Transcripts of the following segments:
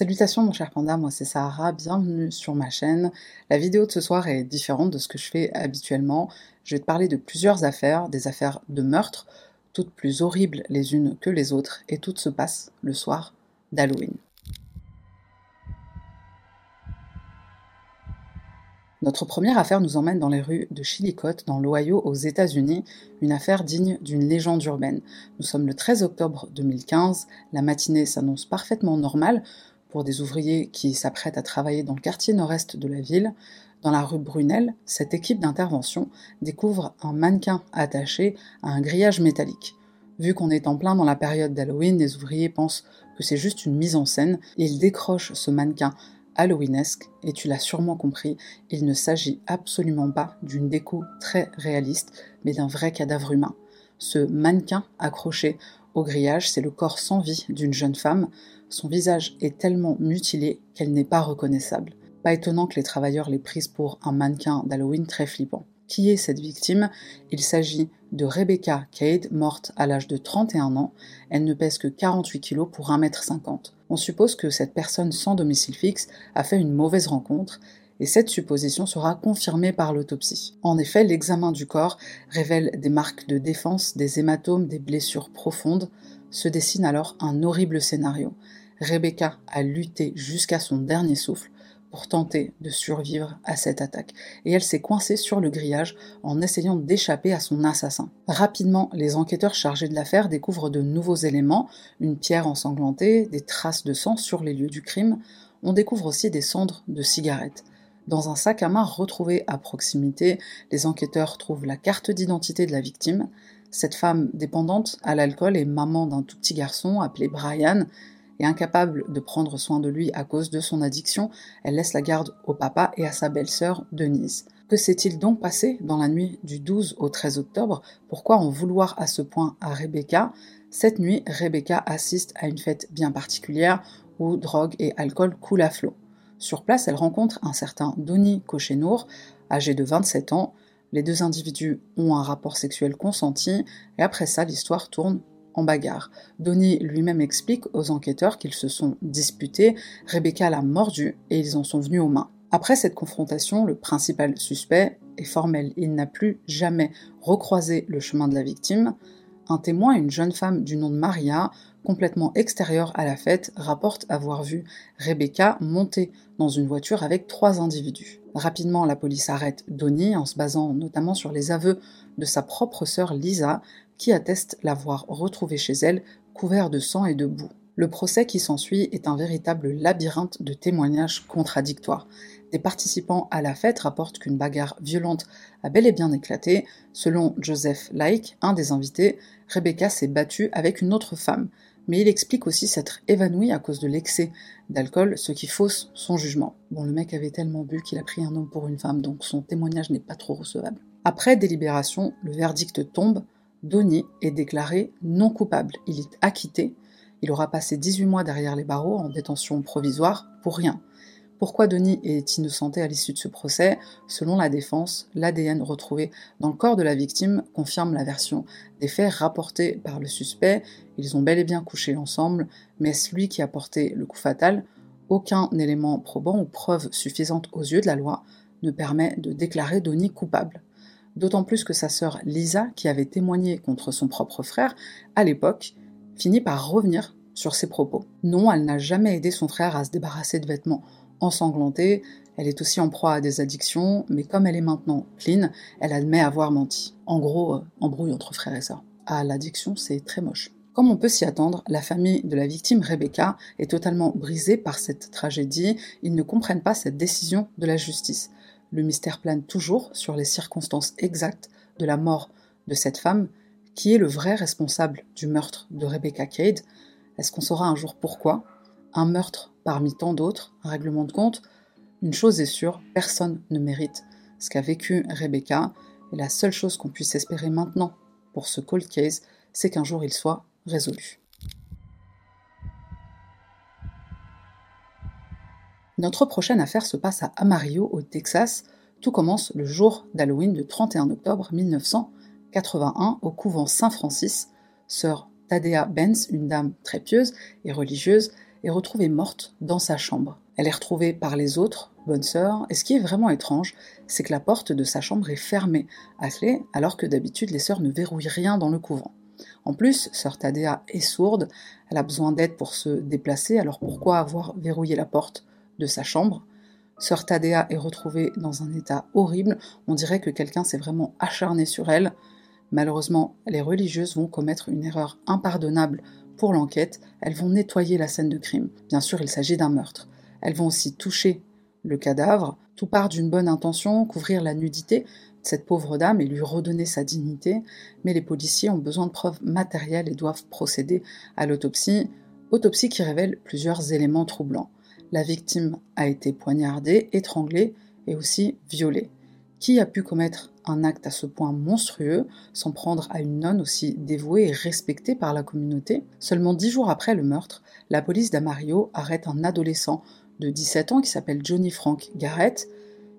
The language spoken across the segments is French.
Salutations mon cher panda, moi c'est Sahara, bienvenue sur ma chaîne. La vidéo de ce soir est différente de ce que je fais habituellement. Je vais te parler de plusieurs affaires, des affaires de meurtre, toutes plus horribles les unes que les autres, et toutes se passent le soir d'Halloween. Notre première affaire nous emmène dans les rues de Chillicothe, dans l'Ohio, aux États-Unis, une affaire digne d'une légende urbaine. Nous sommes le 13 octobre 2015, la matinée s'annonce parfaitement normale pour des ouvriers qui s'apprêtent à travailler dans le quartier nord-est de la ville. Dans la rue Brunel, cette équipe d'intervention découvre un mannequin attaché à un grillage métallique. Vu qu'on est en plein dans la période d'Halloween, les ouvriers pensent que c'est juste une mise en scène ils décrochent ce mannequin halloweenesque, et tu l'as sûrement compris, il ne s'agit absolument pas d'une déco très réaliste, mais d'un vrai cadavre humain. Ce mannequin accroché au grillage, c'est le corps sans vie d'une jeune femme. Son visage est tellement mutilé qu'elle n'est pas reconnaissable. Pas étonnant que les travailleurs l'aient prise pour un mannequin d'Halloween très flippant. Qui est cette victime? Il s'agit de Rebecca Cade, morte à l'âge de 31 ans. Elle ne pèse que 48 kg pour 1m50. On suppose que cette personne sans domicile fixe a fait une mauvaise rencontre et cette supposition sera confirmée par l'autopsie. En effet, l'examen du corps révèle des marques de défense, des hématomes, des blessures profondes. Se dessine alors un horrible scénario. Rebecca a lutté jusqu'à son dernier souffle pour tenter de survivre à cette attaque, et elle s'est coincée sur le grillage en essayant d'échapper à son assassin. Rapidement, les enquêteurs chargés de l'affaire découvrent de nouveaux éléments, une pierre ensanglantée, des traces de sang sur les lieux du crime, on découvre aussi des cendres de cigarettes. Dans un sac à main retrouvé à proximité, les enquêteurs trouvent la carte d'identité de la victime. Cette femme dépendante à l'alcool est maman d'un tout petit garçon appelé Brian, et incapable de prendre soin de lui à cause de son addiction, elle laisse la garde au papa et à sa belle-sœur Denise. Que s'est-il donc passé dans la nuit du 12 au 13 octobre? Pourquoi en vouloir à ce point à Rebecca? Cette nuit, Rebecca assiste à une fête bien particulière où drogue et alcool coulent à flot. Sur place, elle rencontre un certain Donny Cochenour, âgé de 27 ans. Les deux individus ont un rapport sexuel consenti, et après ça, l'histoire tourne en bagarre. Donny lui-même explique aux enquêteurs qu'ils se sont disputés, Rebecca l'a mordu et ils en sont venus aux mains. Après cette confrontation, le principal suspect est formel. Il n'a plus jamais recroisé le chemin de la victime. Un témoin, une jeune femme du nom de Maria, complètement extérieure à la fête, rapporte avoir vu Rebecca monter dans une voiture avec trois individus. Rapidement, la police arrête Donny en se basant notamment sur les aveux de sa propre sœur Lisa, qui atteste l'avoir retrouvé chez elle couvert de sang et de boue. Le procès qui s'ensuit est un véritable labyrinthe de témoignages contradictoires. Des participants à la fête rapportent qu'une bagarre violente a bel et bien éclaté. Selon Joseph Like, un des invités, Rebecca s'est battue avec une autre femme, mais il explique aussi s'être évanoui à cause de l'excès d'alcool, ce qui fausse son jugement. Bon, le mec avait tellement bu qu'il a pris un homme pour une femme, donc son témoignage n'est pas trop recevable. Après délibération, le verdict tombe. Donny est déclaré non coupable. Il est acquitté. Il aura passé 18 mois derrière les barreaux en détention provisoire pour rien. Pourquoi Donny est innocenté à l'issue de ce procès Selon la défense, l'ADN retrouvé dans le corps de la victime confirme la version des faits rapportés par le suspect. Ils ont bel et bien couché ensemble, mais est-ce lui qui a porté le coup fatal? Aucun élément probant ou preuve suffisante aux yeux de la loi ne permet de déclarer Donny coupable d'autant plus que sa sœur Lisa, qui avait témoigné contre son propre frère à l'époque, finit par revenir sur ses propos. Non, elle n'a jamais aidé son frère à se débarrasser de vêtements ensanglantés, elle est aussi en proie à des addictions, mais comme elle est maintenant clean, elle admet avoir menti. En gros, euh, embrouille entre frères et sœurs. Ah, l'addiction, c'est très moche. Comme on peut s'y attendre, la famille de la victime Rebecca est totalement brisée par cette tragédie, ils ne comprennent pas cette décision de la justice. Le mystère plane toujours sur les circonstances exactes de la mort de cette femme, qui est le vrai responsable du meurtre de Rebecca Cade? Est-ce qu'on saura un jour pourquoi? Un meurtre parmi tant d'autres, un règlement de compte Une chose est sûre, personne ne mérite ce qu'a vécu Rebecca, et la seule chose qu'on puisse espérer maintenant pour ce cold case, c'est qu'un jour il soit résolu. Notre prochaine affaire se passe à Amarillo, au Texas. Tout commence le jour d'Halloween du 31 octobre 1981 au couvent Saint-Francis. Sœur Tadea Benz, une dame très pieuse et religieuse, est retrouvée morte dans sa chambre. Elle est retrouvée par les autres, bonne sœur, et ce qui est vraiment étrange, c'est que la porte de sa chambre est fermée à clé, alors que d'habitude les sœurs ne verrouillent rien dans le couvent. En plus, sœur Tadea est sourde, elle a besoin d'aide pour se déplacer, alors pourquoi avoir verrouillé la porte de sa chambre? Sœur Tadea est retrouvée dans un état horrible, on dirait que quelqu'un s'est vraiment acharné sur elle. Malheureusement, les religieuses vont commettre une erreur impardonnable pour l'enquête, elles vont nettoyer la scène de crime. Bien sûr, il s'agit d'un meurtre. Elles vont aussi toucher le cadavre, tout part d'une bonne intention, couvrir la nudité de cette pauvre dame et lui redonner sa dignité, mais les policiers ont besoin de preuves matérielles et doivent procéder à l'autopsie, autopsie qui révèle plusieurs éléments troublants. La victime a été poignardée, étranglée et aussi violée. Qui a pu commettre un acte à ce point monstrueux, s'en prendre à une nonne aussi dévouée et respectée par la communauté? Seulement dix jours après le meurtre, la police d'Amario arrête un adolescent de 17 ans qui s'appelle Johnny Frank Garrett.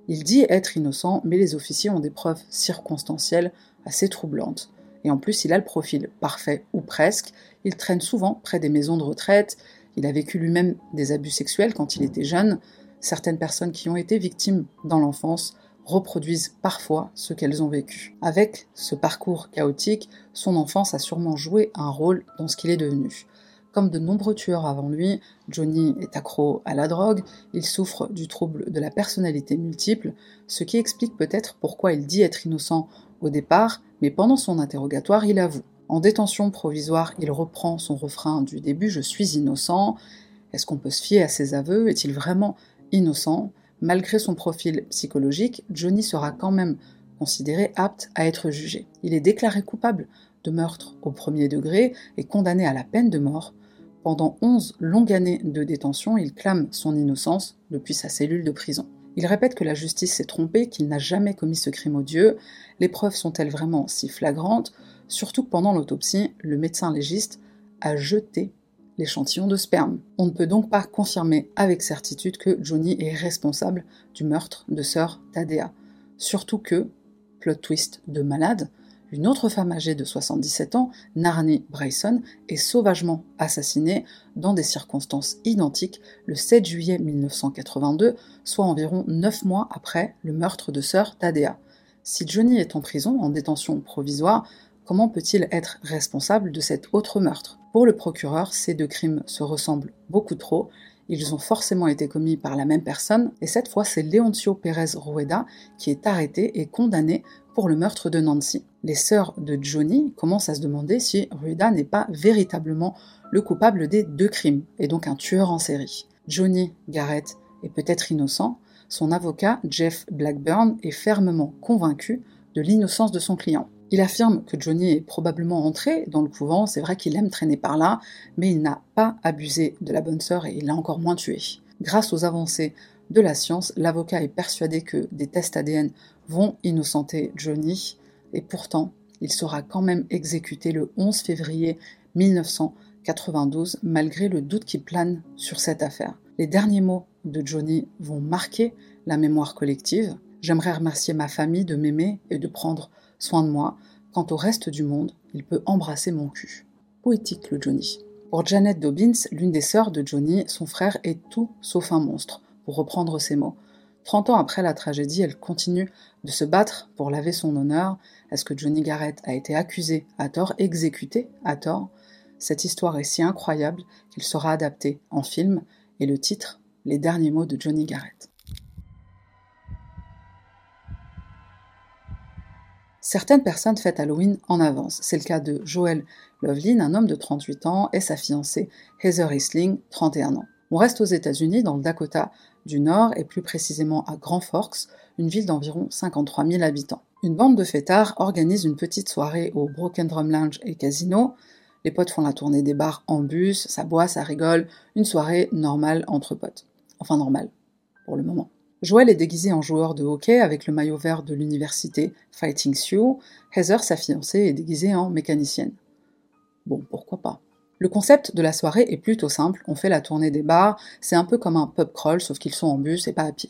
Il dit être innocent, mais les officiers ont des preuves circonstancielles assez troublantes. Et en plus, il a le profil parfait ou presque. Il traîne souvent près des maisons de retraite. Il a vécu lui-même des abus sexuels quand il était jeune. Certaines personnes qui ont été victimes dans l'enfance reproduisent parfois ce qu'elles ont vécu. Avec ce parcours chaotique, son enfance a sûrement joué un rôle dans ce qu'il est devenu. Comme de nombreux tueurs avant lui, Johnny est accro à la drogue, il souffre du trouble de la personnalité multiple, ce qui explique peut-être pourquoi il dit être innocent au départ, mais pendant son interrogatoire, il avoue. En détention provisoire, il reprend son refrain du début Je suis innocent. Est-ce qu'on peut se fier à ses aveux? Est-il vraiment innocent? Malgré son profil psychologique, Johnny sera quand même considéré apte à être jugé. Il est déclaré coupable de meurtre au premier degré et condamné à la peine de mort. Pendant 11 longues années de détention, il clame son innocence depuis sa cellule de prison. Il répète que la justice s'est trompée, qu'il n'a jamais commis ce crime odieux. Les preuves sont-elles vraiment si flagrantes? Surtout que pendant l'autopsie, le médecin légiste a jeté l'échantillon de sperme. On ne peut donc pas confirmer avec certitude que Johnny est responsable du meurtre de sœur Tadea. Surtout que, plot twist de malade, une autre femme âgée de 77 ans, Narni Bryson, est sauvagement assassinée dans des circonstances identiques le 7 juillet 1982, soit environ 9 mois après le meurtre de sœur Tadea. Si Johnny est en prison, en détention provisoire, comment peut-il être responsable de cet autre meurtre? Pour le procureur, ces deux crimes se ressemblent beaucoup trop, ils ont forcément été commis par la même personne, et cette fois c'est Leoncio Pérez Rueda qui est arrêté et condamné pour le meurtre de Nancy. Les sœurs de Johnny commencent à se demander si Rueda n'est pas véritablement le coupable des deux crimes, et donc un tueur en série. Johnny Garrett est peut-être innocent, son avocat, Jeff Blackburn, est fermement convaincu de l'innocence de son client. Il affirme que Johnny est probablement entré dans le couvent, c'est vrai qu'il aime traîner par là, mais il n'a pas abusé de la bonne sœur et il l'a encore moins tué. Grâce aux avancées de la science, l'avocat est persuadé que des tests ADN vont innocenter Johnny, et pourtant, il sera quand même exécuté le 11 février 1992, malgré le doute qui plane sur cette affaire. Les derniers mots de Johnny vont marquer la mémoire collective. J'aimerais remercier ma famille de m'aimer et de prendre soin de moi. Quant au reste du monde, il peut embrasser mon cul. Poétique le Johnny. Pour Janet Dobbins, l'une des sœurs de Johnny, son frère est tout sauf un monstre, pour reprendre ses mots. Trente ans après la tragédie, elle continue de se battre pour laver son honneur. Est-ce que Johnny Garrett a été accusé à tort, exécuté à tort? Cette histoire est si incroyable qu'il sera adapté en film, et le titre, Les derniers mots de Johnny Garrett. Certaines personnes fêtent Halloween en avance. C'est le cas de Joel Lovelin, un homme de 38 ans, et sa fiancée Heather Isling, 31 ans. On reste aux États-Unis, dans le Dakota du Nord, et plus précisément à Grand Forks, une ville d'environ 53 000 habitants. Une bande de fêtards organise une petite soirée au Broken Drum Lounge et Casino. Les potes font la tournée des bars en bus, ça boit, ça rigole, une soirée normale entre potes. Enfin normale, pour le moment. Joël est déguisé en joueur de hockey avec le maillot vert de l'université Fighting Sioux. Heather, sa fiancée, est déguisée en mécanicienne. Bon, pourquoi pas? Le concept de la soirée est plutôt simple, on fait la tournée des bars, c'est un peu comme un pub crawl, sauf qu'ils sont en bus et pas à pied.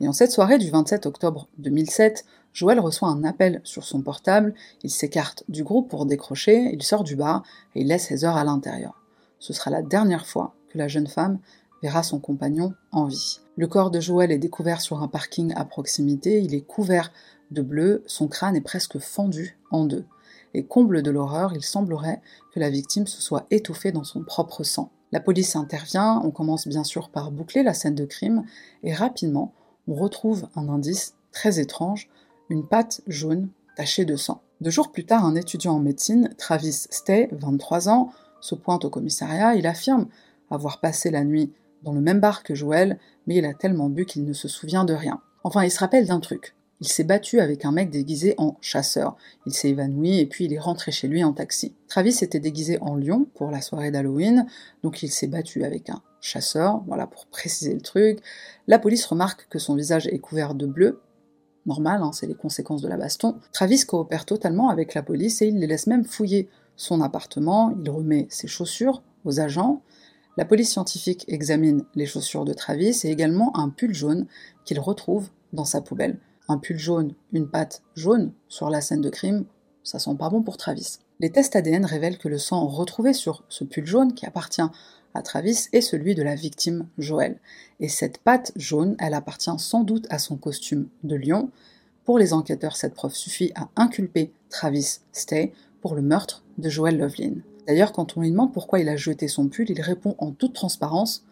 Et en cette soirée du 27 octobre 2007, Joël reçoit un appel sur son portable, il s'écarte du groupe pour décrocher, il sort du bar et il laisse Heather à l'intérieur. Ce sera la dernière fois que la jeune femme verra son compagnon en vie. Le corps de Joël est découvert sur un parking à proximité, il est couvert de bleu, son crâne est presque fendu en deux. Et comble de l'horreur, il semblerait que la victime se soit étouffée dans son propre sang. La police intervient, on commence bien sûr par boucler la scène de crime, et rapidement, on retrouve un indice très étrange, une patte jaune tachée de sang. Deux jours plus tard, un étudiant en médecine, Travis Stay, 23 ans, se pointe au commissariat, il affirme avoir passé la nuit dans le même bar que Joël, il a tellement bu qu'il ne se souvient de rien. Enfin, il se rappelle d'un truc. Il s'est battu avec un mec déguisé en chasseur. Il s'est évanoui et puis il est rentré chez lui en taxi. Travis était déguisé en lion pour la soirée d'Halloween, donc il s'est battu avec un chasseur, voilà pour préciser le truc. La police remarque que son visage est couvert de bleu. Normal, hein, c'est les conséquences de la baston. Travis coopère totalement avec la police et il les laisse même fouiller son appartement. Il remet ses chaussures aux agents. La police scientifique examine les chaussures de Travis et également un pull jaune qu'il retrouve dans sa poubelle un pull jaune, une patte jaune sur la scène de crime, ça sent pas bon pour Travis. Les tests ADN révèlent que le sang retrouvé sur ce pull jaune qui appartient à Travis est celui de la victime Joël. Et cette patte jaune, elle appartient sans doute à son costume de lion. Pour les enquêteurs, cette preuve suffit à inculper Travis Stay pour le meurtre de Joël Lovelin. D'ailleurs, quand on lui demande pourquoi il a jeté son pull, il répond en toute transparence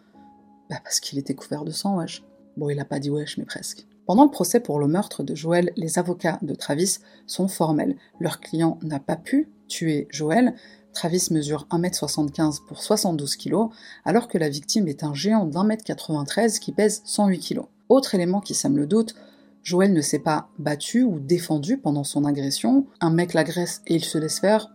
Bah parce qu'il était couvert de sang, wesh. Bon, il a pas dit wesh, mais presque. Pendant le procès pour le meurtre de Joël, les avocats de Travis sont formels. Leur client n'a pas pu tuer Joël. Travis mesure 1m75 pour 72 kg, alors que la victime est un géant d'1m93 qui pèse 108 kg. Autre élément qui sème le doute, Joël ne s'est pas battu ou défendu pendant son agression. Un mec l'agresse et il se laisse faire.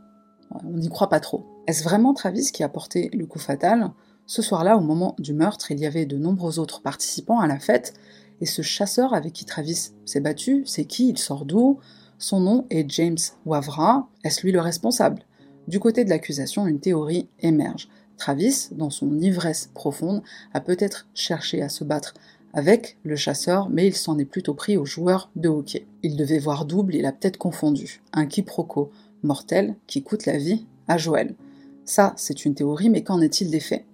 On n'y croit pas trop. Est-ce vraiment Travis qui a porté le coup fatal? Ce soir-là, au moment du meurtre, il y avait de nombreux autres participants à la fête, et ce chasseur avec qui Travis s'est battu, c'est qui? Il sort d'où? Son nom est James Wavra. Est-ce lui le responsable? Du côté de l'accusation, une théorie émerge. Travis, dans son ivresse profonde, a peut-être cherché à se battre avec le chasseur, mais il s'en est plutôt pris au joueur de hockey. Il devait voir double, il a peut-être confondu. Un quiproquo mortel qui coûte la vie à Joël. Ça, c'est une théorie, mais qu'en est-il des faits?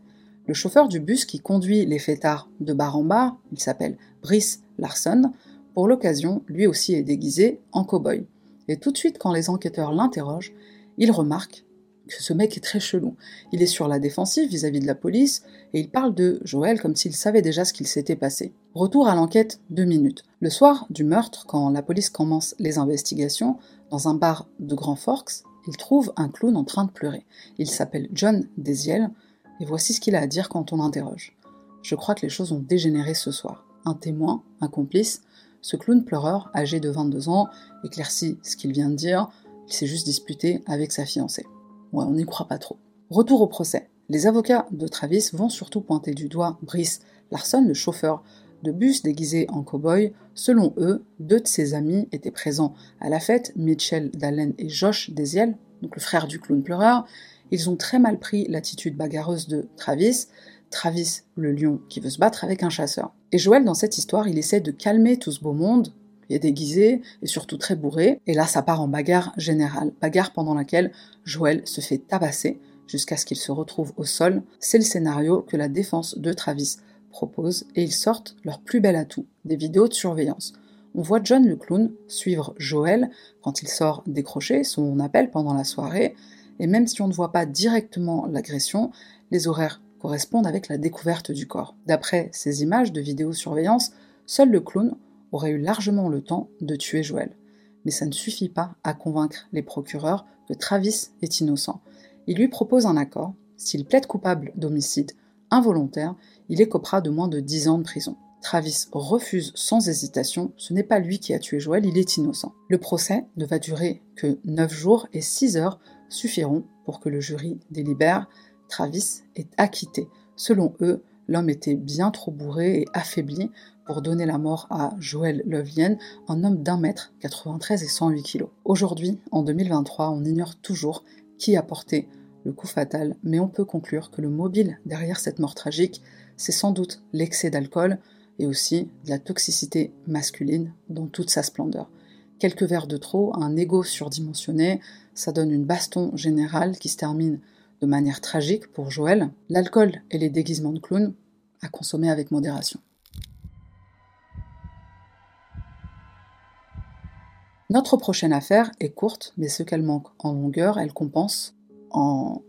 Le chauffeur du bus qui conduit les fêtards de bar en bar, il s'appelle Brice Larson, pour l'occasion, lui aussi est déguisé en cow-boy. Et tout de suite, quand les enquêteurs l'interrogent, il remarque que ce mec est très chelou. Il est sur la défensive vis-à-vis de la police et il parle de Joël comme s'il savait déjà ce qu'il s'était passé. Retour à l'enquête deux minutes. Le soir du meurtre, quand la police commence les investigations, dans un bar de Grand Forks, il trouve un clown en train de pleurer. Il s'appelle John Desiel, et voici ce qu'il a à dire quand on interroge. Je crois que les choses ont dégénéré ce soir. Un témoin, un complice, ce clown pleureur, âgé de 22 ans, éclaircit ce qu'il vient de dire, il s'est juste disputé avec sa fiancée. Ouais, on n'y croit pas trop. Retour au procès. Les avocats de Travis vont surtout pointer du doigt Brice Larson, le chauffeur de bus déguisé en cow-boy. Selon eux, deux de ses amis étaient présents à la fête, Mitchell Dallen et Josh Desiel, donc le frère du clown pleureur, ils ont très mal pris l'attitude bagarreuse de Travis, Travis le lion qui veut se battre avec un chasseur. Et Joël, dans cette histoire, il essaie de calmer tout ce beau monde, il est déguisé et surtout très bourré, et là ça part en bagarre générale, bagarre pendant laquelle Joël se fait tabasser jusqu'à ce qu'il se retrouve au sol. C'est le scénario que la défense de Travis propose et ils sortent leur plus bel atout, des vidéos de surveillance. On voit John le clown suivre Joël quand il sort décrocher son appel pendant la soirée, et même si on ne voit pas directement l'agression, les horaires correspondent avec la découverte du corps. D'après ces images de vidéosurveillance, seul le clown aurait eu largement le temps de tuer Joël. Mais ça ne suffit pas à convaincre les procureurs que Travis est innocent. Il lui propose un accord. S'il plaide coupable d'homicide involontaire, il écopera de moins de 10 ans de prison. Travis refuse sans hésitation, ce n'est pas lui qui a tué Joël, il est innocent. Le procès ne va durer que 9 jours et 6 heures suffiront pour que le jury délibère. Travis est acquitté. Selon eux, l'homme était bien trop bourré et affaibli pour donner la mort à Joël Lovelien, un homme d'un mètre 93 et 108 kilos. Aujourd'hui, en 2023, on ignore toujours qui a porté le coup fatal, mais on peut conclure que le mobile derrière cette mort tragique, c'est sans doute l'excès d'alcool et aussi de la toxicité masculine dans toute sa splendeur. Quelques verres de trop, un ego surdimensionné, ça donne une baston générale qui se termine de manière tragique pour Joël, l'alcool et les déguisements de clown à consommer avec modération. Notre prochaine affaire est courte, mais ce qu'elle manque en longueur, elle compense en,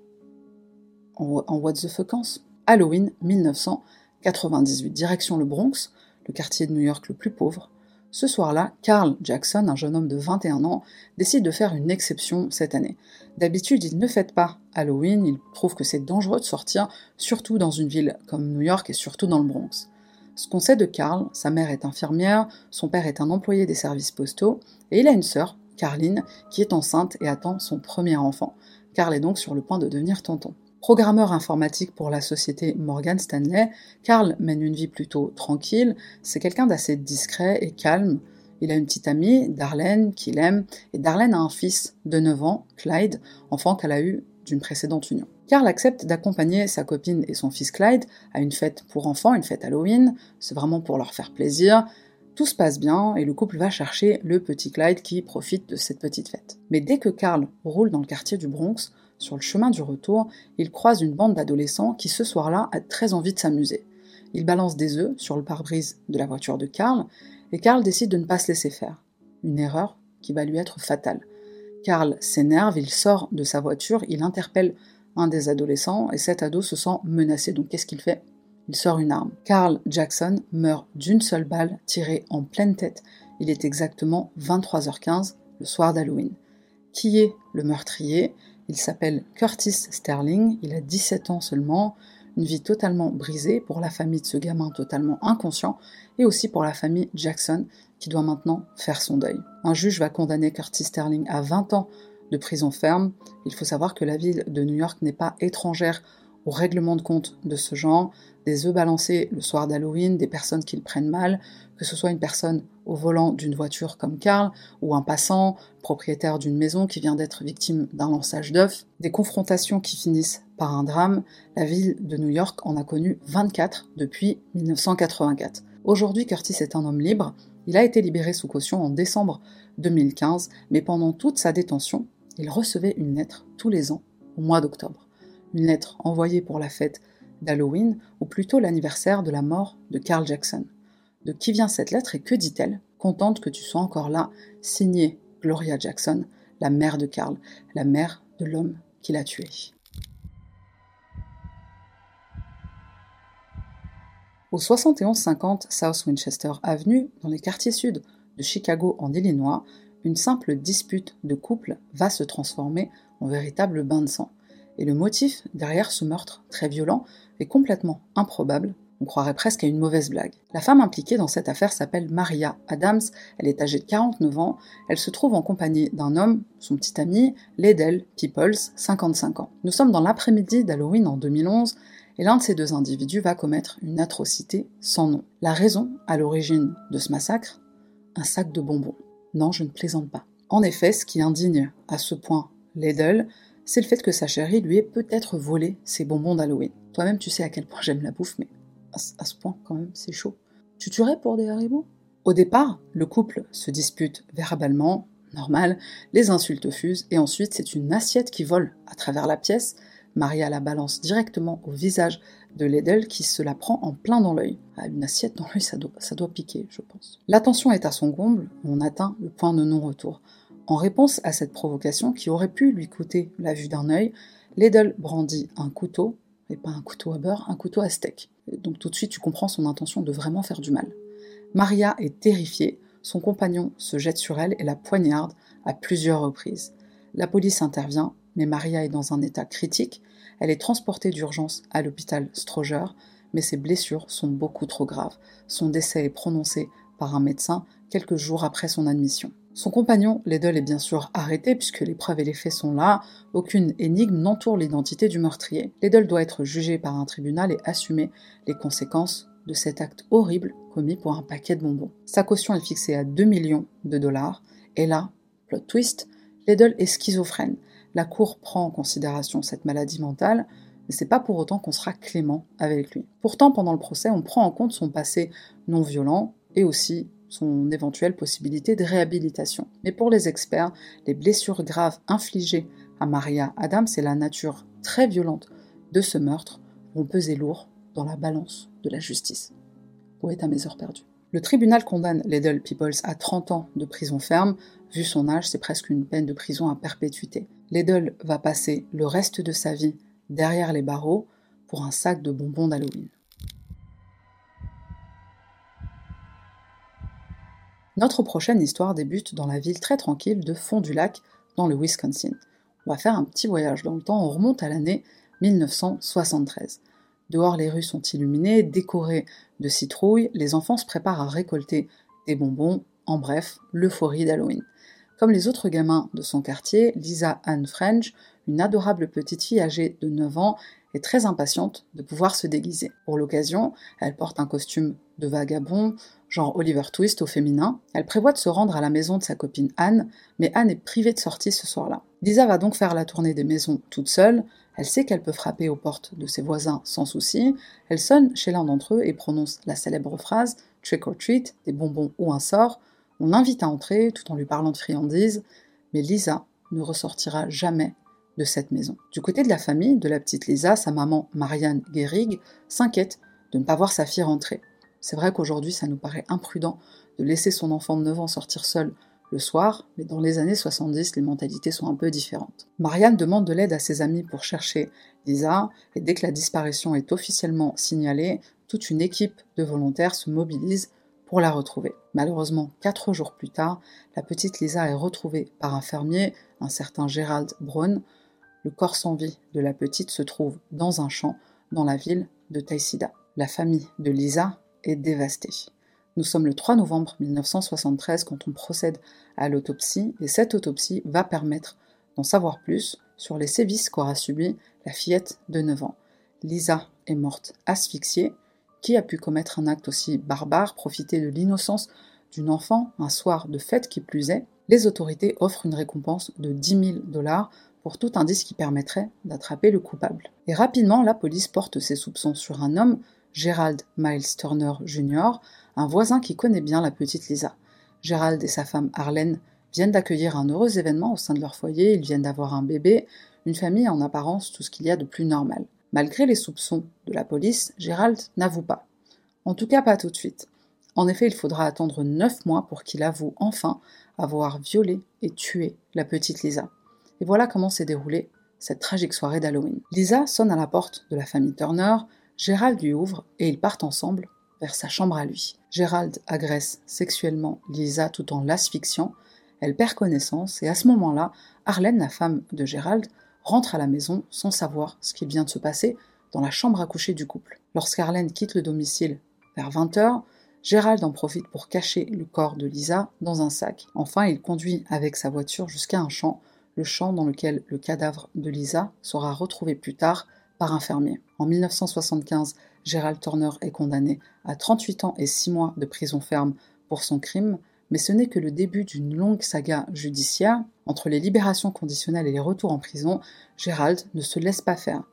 en, what the fuckance. Halloween 1998, direction le Bronx, le quartier de New York le plus pauvre. Ce soir-là, Carl Jackson, un jeune homme de 21 ans, décide de faire une exception cette année. D'habitude, il ne fête pas Halloween, il trouve que c'est dangereux de sortir, surtout dans une ville comme New York et surtout dans le Bronx. Ce qu'on sait de Carl, sa mère est infirmière, son père est un employé des services postaux, et il a une sœur, Carline, qui est enceinte et attend son premier enfant. Carl est donc sur le point de devenir tonton. Programmeur informatique pour la société Morgan Stanley, Carl mène une vie plutôt tranquille, c'est quelqu'un d'assez discret et calme. Il a une petite amie, Darlene, qu'il aime, et Darlene a un fils de 9 ans, Clyde, enfant qu'elle a eu d'une précédente union. Carl accepte d'accompagner sa copine et son fils Clyde à une fête pour enfants, une fête Halloween, c'est vraiment pour leur faire plaisir. Tout se passe bien et le couple va chercher le petit Clyde qui profite de cette petite fête. Mais dès que Carl roule dans le quartier du Bronx, sur le chemin du retour, il croise une bande d'adolescents qui ce soir-là a très envie de s'amuser. Il balance des œufs sur le pare-brise de la voiture de Carl et Carl décide de ne pas se laisser faire. Une erreur qui va lui être fatale. Carl s'énerve, il sort de sa voiture, il interpelle un des adolescents et cet ado se sent menacé. Donc qu'est-ce qu'il fait? Il sort une arme. Carl Jackson meurt d'une seule balle tirée en pleine tête. Il est exactement 23h15 le soir d'Halloween. Qui est le meurtrier? Il s'appelle Curtis Sterling, il a 17 ans seulement, une vie totalement brisée pour la famille de ce gamin totalement inconscient et aussi pour la famille Jackson qui doit maintenant faire son deuil. Un juge va condamner Curtis Sterling à 20 ans de prison ferme. Il faut savoir que la ville de New York n'est pas étrangère au règlement de compte de ce genre, des œufs balancés le soir d'Halloween, des personnes qui le prennent mal, que ce soit une personne au volant d'une voiture comme Carl, ou un passant, propriétaire d'une maison qui vient d'être victime d'un lançage d'œufs, des confrontations qui finissent par un drame, la ville de New York en a connu 24 depuis 1984. Aujourd'hui, Curtis est un homme libre, il a été libéré sous caution en décembre 2015, mais pendant toute sa détention, il recevait une lettre tous les ans au mois d'octobre. Une lettre envoyée pour la fête d'Halloween, ou plutôt l'anniversaire de la mort de Carl Jackson. De qui vient cette lettre et que dit-elle? Contente que tu sois encore là, signée Gloria Jackson, la mère de Carl, la mère de l'homme qui l'a tué. Au 7150 South Winchester Avenue, dans les quartiers sud de Chicago en Illinois, une simple dispute de couple va se transformer en véritable bain de sang. Et le motif derrière ce meurtre très violent est complètement improbable, on croirait presque à une mauvaise blague. La femme impliquée dans cette affaire s'appelle Maria Adams, elle est âgée de 49 ans, elle se trouve en compagnie d'un homme, son petit ami, Ledel Peoples, 55 ans. Nous sommes dans l'après-midi d'Halloween en 2011, et l'un de ces deux individus va commettre une atrocité sans nom. La raison à l'origine de ce massacre Un sac de bonbons. Non, je ne plaisante pas. En effet, ce qui indigne à ce point Ledel, c'est le fait que sa chérie lui ait peut-être volé ses bonbons d'Halloween. Toi-même, tu sais à quel point j'aime la bouffe, mais à, ce point, quand même, c'est chaud. Tu tuerais pour des haribots Au départ, le couple se dispute verbalement, normal, les insultes fusent, et ensuite c'est une assiette qui vole à travers la pièce. Maria la balance directement au visage de Ledel qui se la prend en plein dans l'œil. Ah, une assiette dans l'œil, ça doit, ça doit piquer, je pense. L'attention est à son comble, on atteint le point de non-retour. En réponse à cette provocation qui aurait pu lui coûter la vue d'un œil, Ledel brandit un couteau, et pas un couteau à beurre, un couteau à steak. Donc tout de suite, tu comprends son intention de vraiment faire du mal. Maria est terrifiée, son compagnon se jette sur elle et la poignarde à plusieurs reprises. La police intervient, mais Maria est dans un état critique. Elle est transportée d'urgence à l'hôpital Stroger, mais ses blessures sont beaucoup trop graves. Son décès est prononcé par un médecin quelques jours après son admission. Son compagnon, Ledel, est bien sûr arrêté puisque les preuves et les faits sont là. Aucune énigme n'entoure l'identité du meurtrier. Ledel doit être jugé par un tribunal et assumer les conséquences de cet acte horrible commis pour un paquet de bonbons. Sa caution est fixée à 2 millions de dollars. Et là, plot twist, Ledel est schizophrène. La Cour prend en considération cette maladie mentale, mais c'est pas pour autant qu'on sera clément avec lui. Pourtant, pendant le procès, on prend en compte son passé non violent et aussi son éventuelle possibilité de réhabilitation. Mais pour les experts, les blessures graves infligées à Maria Adams et la nature très violente de ce meurtre vont peser lourd dans la balance de la justice. est à mes heures perdues? Le tribunal condamne Little Peoples à 30 ans de prison ferme. Vu son âge, c'est presque une peine de prison à perpétuité. Lidl va passer le reste de sa vie derrière les barreaux pour un sac de bonbons d'Halloween. Notre prochaine histoire débute dans la ville très tranquille de Fond du Lac, dans le Wisconsin. On va faire un petit voyage dans le temps, on remonte à l'année 1973. Dehors, les rues sont illuminées, décorées de citrouilles, les enfants se préparent à récolter des bonbons, en bref, l'euphorie d'Halloween. Comme les autres gamins de son quartier, Lisa Anne French, une adorable petite fille âgée de 9 ans, est très impatiente de pouvoir se déguiser. Pour l'occasion, elle porte un costume de vagabond, genre Oliver Twist au féminin. Elle prévoit de se rendre à la maison de sa copine Anne, mais Anne est privée de sortie ce soir-là. Lisa va donc faire la tournée des maisons toute seule, elle sait qu'elle peut frapper aux portes de ses voisins sans souci. Elle sonne chez l'un d'entre eux et prononce la célèbre phrase Trick or treat, des bonbons ou un sort. On l'invite à entrer tout en lui parlant de friandises, mais Lisa ne ressortira jamais cette maison. Du côté de la famille de la petite Lisa, sa maman Marianne Guérig s'inquiète de ne pas voir sa fille rentrer. C'est vrai qu'aujourd'hui ça nous paraît imprudent de laisser son enfant de 9 ans sortir seul le soir, mais dans les années 70, les mentalités sont un peu différentes. Marianne demande de l'aide à ses amis pour chercher Lisa, et dès que la disparition est officiellement signalée, toute une équipe de volontaires se mobilise pour la retrouver. Malheureusement, quatre jours plus tard, la petite Lisa est retrouvée par un fermier, un certain Gerald Braun. Le corps sans vie de la petite se trouve dans un champ dans la ville de Taïsida. La famille de Lisa est dévastée. Nous sommes le 3 novembre 1973 quand on procède à l'autopsie et cette autopsie va permettre d'en savoir plus sur les sévices qu'aura subi la fillette de 9 ans. Lisa est morte asphyxiée. Qui a pu commettre un acte aussi barbare, profiter de l'innocence d'une enfant un soir de fête qui plus est? Les autorités offrent une récompense de 10 000 dollars pour tout indice qui permettrait d'attraper le coupable. Et rapidement, la police porte ses soupçons sur un homme, Gerald Miles Turner Jr., un voisin qui connaît bien la petite Lisa. Gérald et sa femme Arlène viennent d'accueillir un heureux événement au sein de leur foyer, ils viennent d'avoir un bébé, une famille en apparence tout ce qu'il y a de plus normal. Malgré les soupçons de la police, Gérald n'avoue pas. En tout cas pas tout de suite. En effet, il faudra attendre neuf mois pour qu'il avoue enfin avoir violé et tué la petite Lisa. Et voilà comment s'est déroulée cette tragique soirée d'Halloween. Lisa sonne à la porte de la famille Turner, Gérald lui ouvre et ils partent ensemble vers sa chambre à lui. Gérald agresse sexuellement Lisa tout en l'asphyxiant. Elle perd connaissance et à ce moment-là, Arlène, la femme de Gérald, rentre à la maison sans savoir ce qui vient de se passer dans la chambre à coucher du couple. Lorsqu'Arlène quitte le domicile vers 20h, Gérald en profite pour cacher le corps de Lisa dans un sac. Enfin, il conduit avec sa voiture jusqu'à un champ, le champ dans lequel le cadavre de Lisa sera retrouvé plus tard par un fermier. En 1975, Gerald Turner est condamné à 38 ans et 6 mois de prison ferme pour son crime, mais ce n'est que le début d'une longue saga judiciaire. Entre les libérations conditionnelles et les retours en prison, Gerald ne se laisse pas faire.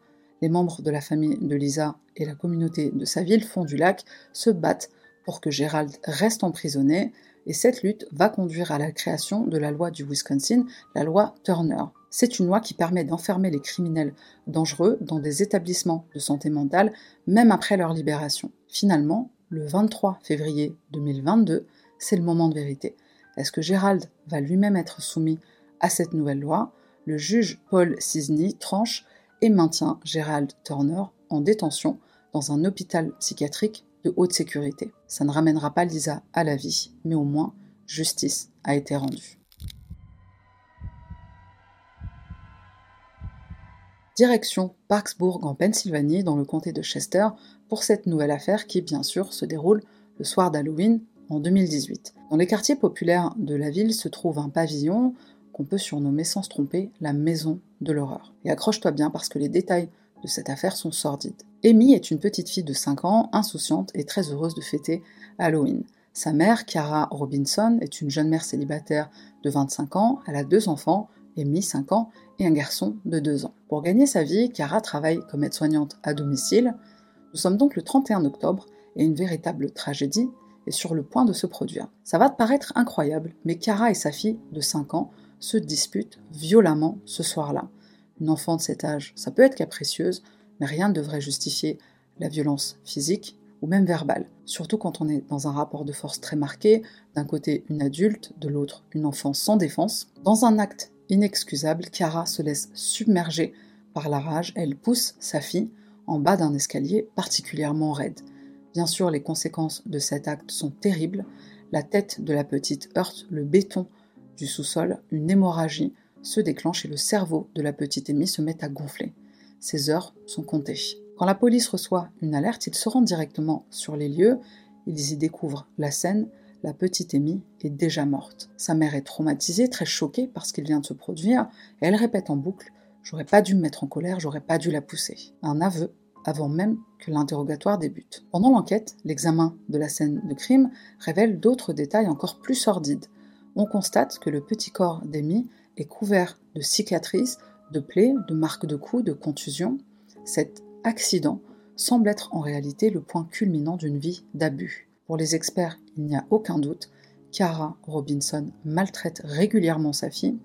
Les membres de la famille de Lisa et la communauté de sa ville, Fond du Lac, se battent pour que Gerald reste emprisonné, et cette lutte va conduire à la création de la loi du Wisconsin, la loi Turner. C'est une loi qui permet d'enfermer les criminels dangereux dans des établissements de santé mentale, même après leur libération. Finalement, le 23 février 2022, c'est le moment de vérité. Est-ce que Gérald va lui-même être soumis à cette nouvelle loi? Le juge Paul Cisny tranche et maintient Gérald Turner en détention dans un hôpital psychiatrique de haute sécurité. Ça ne ramènera pas Lisa à la vie, mais au moins justice a été rendue. Direction Parksburg en Pennsylvanie, dans le comté de Chester, pour cette nouvelle affaire qui, bien sûr, se déroule le soir d'Halloween en 2018. Dans les quartiers populaires de la ville se trouve un pavillon qu'on peut surnommer sans se tromper la maison de l'horreur. Et accroche-toi bien parce que les détails de cette affaire sont sordides. Amy est une petite fille de 5 ans, insouciante et très heureuse de fêter Halloween. Sa mère, Cara Robinson, est une jeune mère célibataire de 25 ans, elle a deux enfants, Amy 5 ans et un garçon de 2 ans. Pour gagner sa vie, Cara travaille comme aide-soignante à domicile. Nous sommes donc le 31 octobre et une véritable tragédie est sur le point de se produire. Ça va te paraître incroyable, mais Cara et sa fille de 5 ans se disputent violemment ce soir-là. Une enfant de cet âge, ça peut être capricieuse, mais rien ne devrait justifier la violence physique ou même verbale, surtout quand on est dans un rapport de force très marqué, d'un côté une adulte, de l'autre une enfant sans défense. Dans un acte inexcusable, Chiara se laisse submerger par la rage, elle pousse sa fille en bas d'un escalier particulièrement raide. Bien sûr, les conséquences de cet acte sont terribles. La tête de la petite heurte le béton du sous-sol, une hémorragie se déclenche et le cerveau de la petite Amy se met à gonfler. Ses heures sont comptées. Quand la police reçoit une alerte, ils se rendent directement sur les lieux, ils y découvrent la scène, la petite Amy est déjà morte. Sa mère est traumatisée, très choquée par ce qu'il vient de se produire, et elle répète en boucle J'aurais pas dû me mettre en colère, j'aurais pas dû la pousser. Un aveu avant même que l'interrogatoire débute. Pendant l'enquête, l'examen de la scène de crime révèle d'autres détails encore plus sordides. On constate que le petit corps d'Amy est couvert de cicatrices, de plaies, de marques de coups, de contusions. Cet accident semble être en réalité le point culminant d'une vie d'abus. Pour les experts, il n'y a aucun doute, Cara Robinson maltraite régulièrement sa fille,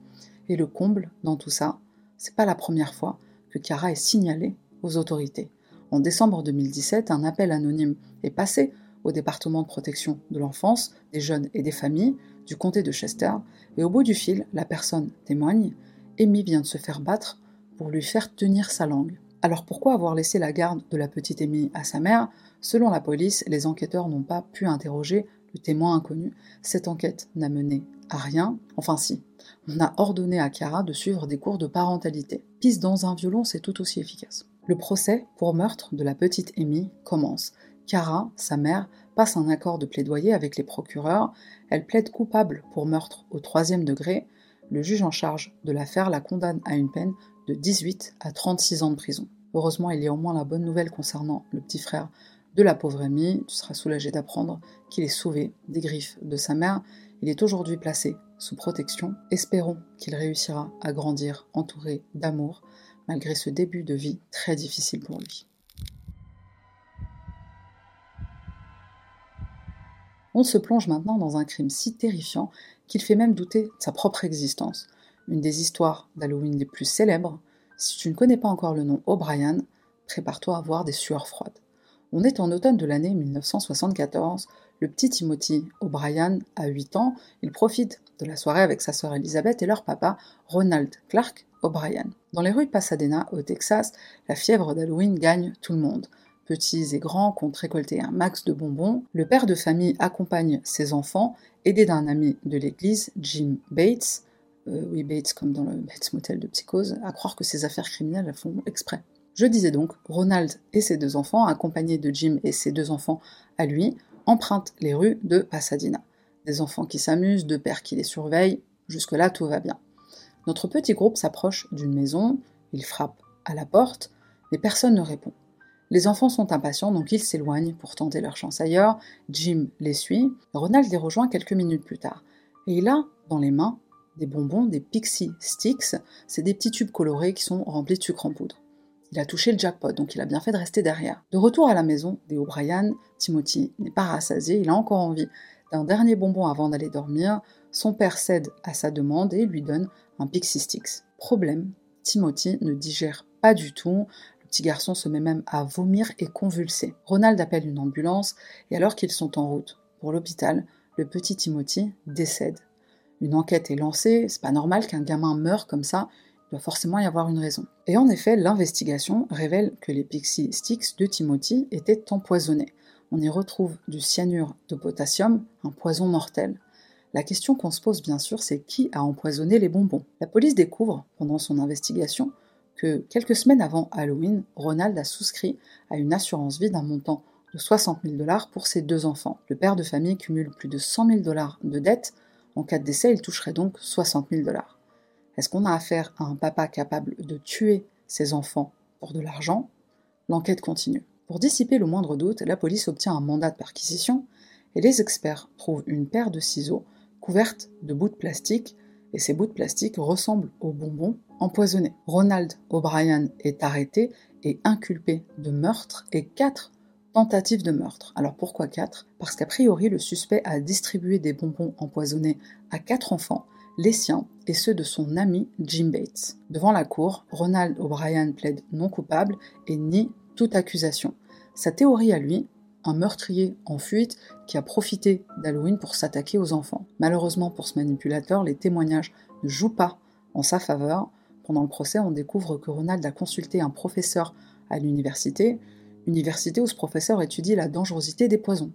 et le comble dans tout ça, c'est pas la première fois que Cara est signalée aux autorités. En décembre 2017, un appel anonyme est passé au département de protection de l'enfance, des jeunes et des familles du comté de Chester, et au bout du fil, la personne témoigne Amy vient de se faire battre pour lui faire tenir sa langue. Alors pourquoi avoir laissé la garde de la petite Amy à sa mère? Selon la police, les enquêteurs n'ont pas pu interroger le témoin inconnu. Cette enquête n'a mené à rien. Enfin si, on a ordonné à Chiara de suivre des cours de parentalité. Piste dans un violon, c'est tout aussi efficace. Le procès pour meurtre de la petite Amy commence. Chiara, sa mère, passe un accord de plaidoyer avec les procureurs. Elle plaide coupable pour meurtre au troisième degré. Le juge en charge de l'affaire la condamne à une peine de 18 à 36 ans de prison. Heureusement, il y a au moins la bonne nouvelle concernant le petit frère de la pauvre Amy. Tu seras soulagé d'apprendre qu'il est sauvé des griffes de sa mère. Il est aujourd'hui placé sous protection. Espérons qu'il réussira à grandir entouré d'amour, malgré ce début de vie très difficile pour lui. On se plonge maintenant dans un crime si terrifiant qu'il fait même douter de sa propre existence une des histoires d'Halloween les plus célèbres, si tu ne connais pas encore le nom O'Brien, prépare-toi à voir des sueurs froides. On est en automne de l'année 1974, le petit Timothy O'Brien a 8 ans, il profite de la soirée avec sa sœur Elizabeth et leur papa, Ronald Clark O'Brien. Dans les rues de Pasadena, au Texas, la fièvre d'Halloween gagne tout le monde. Petits et grands comptent récolter un max de bonbons. Le père de famille accompagne ses enfants, aidé d'un ami de l'église, Jim Bates, euh, oui, Bates comme dans le Bates Motel de Psychose, à croire que ces affaires criminelles elles font exprès. Je disais donc, Ronald et ses deux enfants, accompagnés de Jim et ses deux enfants à lui, empruntent les rues de Pasadena. Des enfants qui s'amusent, deux pères qui les surveillent, jusque-là tout va bien. Notre petit groupe s'approche d'une maison, il frappe à la porte, mais personne ne répond. Les enfants sont impatients, donc ils s'éloignent pour tenter leur chance ailleurs. Jim les suit. Ronald les rejoint quelques minutes plus tard. Et il a dans les mains des bonbons, des Pixie Sticks, c'est des petits tubes colorés qui sont remplis de sucre en poudre. Il a touché le jackpot, donc il a bien fait de rester derrière. De retour à la maison des O'Brien, Timothy n'est pas rassasié, il a encore envie d'un dernier bonbon avant d'aller dormir. Son père cède à sa demande et lui donne un Pixie Sticks. Problème, Timothy ne digère pas du tout. Petit garçon se met même à vomir et convulser. Ronald appelle une ambulance et alors qu'ils sont en route pour l'hôpital, le petit Timothy décède une enquête est lancée, c'est pas normal qu'un gamin meure comme ça, il doit forcément y avoir une raison. Et en effet, l'investigation révèle que les Pixie Sticks de Timothy étaient empoisonnés. On y retrouve du cyanure de potassium, un poison mortel. La question qu'on se pose bien sûr, c'est qui a empoisonné les bonbons? La police découvre, pendant son investigation, que quelques semaines avant Halloween, Ronald a souscrit à une assurance vie d'un montant de 60 000 dollars pour ses deux enfants. Le père de famille cumule plus de 100 000 dollars de dettes en cas de décès, il toucherait donc 60 000 dollars. Est-ce qu'on a affaire à un papa capable de tuer ses enfants pour de l'argent? L'enquête continue. Pour dissiper le moindre doute, la police obtient un mandat de perquisition et les experts trouvent une paire de ciseaux couvertes de bouts de plastique et ces bouts de plastique ressemblent aux bonbons empoisonnés. Ronald O'Brien est arrêté et inculpé de meurtre et quatre Tentative de meurtre. Alors pourquoi 4 Parce qu'a priori, le suspect a distribué des bonbons empoisonnés à quatre enfants les siens et ceux de son ami Jim Bates. Devant la cour, Ronald O'Brien plaide non coupable et nie toute accusation. Sa théorie à lui, un meurtrier en fuite qui a profité d'Halloween pour s'attaquer aux enfants. Malheureusement pour ce manipulateur, les témoignages ne jouent pas en sa faveur. Pendant le procès, on découvre que Ronald a consulté un professeur à l'université, université où ce professeur étudie la dangerosité des poisons.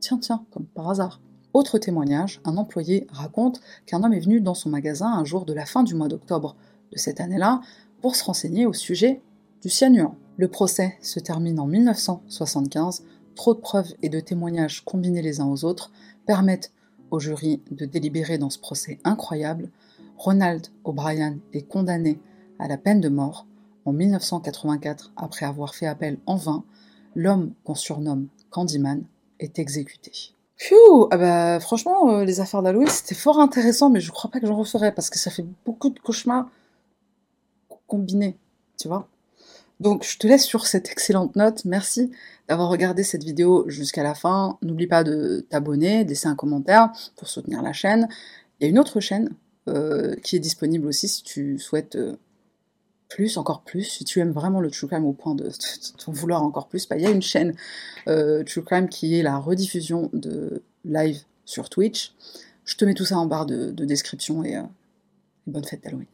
Tiens, tiens, comme par hasard. Autre témoignage, un employé raconte qu'un homme est venu dans son magasin un jour de la fin du mois d'octobre de cette année-là pour se renseigner au sujet du cyanure. Le procès se termine en 1975. Trop de preuves et de témoignages combinés les uns aux autres permettent au jury de délibérer dans ce procès incroyable. Ronald O'Brien est condamné à la peine de mort en 1984 après avoir fait appel en vain. L'homme qu'on surnomme Candyman est exécuté. Phew, ah bah, franchement, euh, les affaires d'Halloween, c'était fort intéressant, mais je crois pas que j'en referai parce que ça fait beaucoup de cauchemars combinés, tu vois. Donc, je te laisse sur cette excellente note. Merci d'avoir regardé cette vidéo jusqu'à la fin. N'oublie pas de t'abonner, de laisser un commentaire pour soutenir la chaîne. Il y a une autre chaîne qui est disponible aussi si tu souhaites euh, plus, encore plus, si tu aimes vraiment le true crime au point de, vouloir encore plus, bah, il y a une chaîne euh, true crime qui est la rediffusion de live sur Twitch. Je te mets tout ça en barre de, description et bonne fête d'Halloween.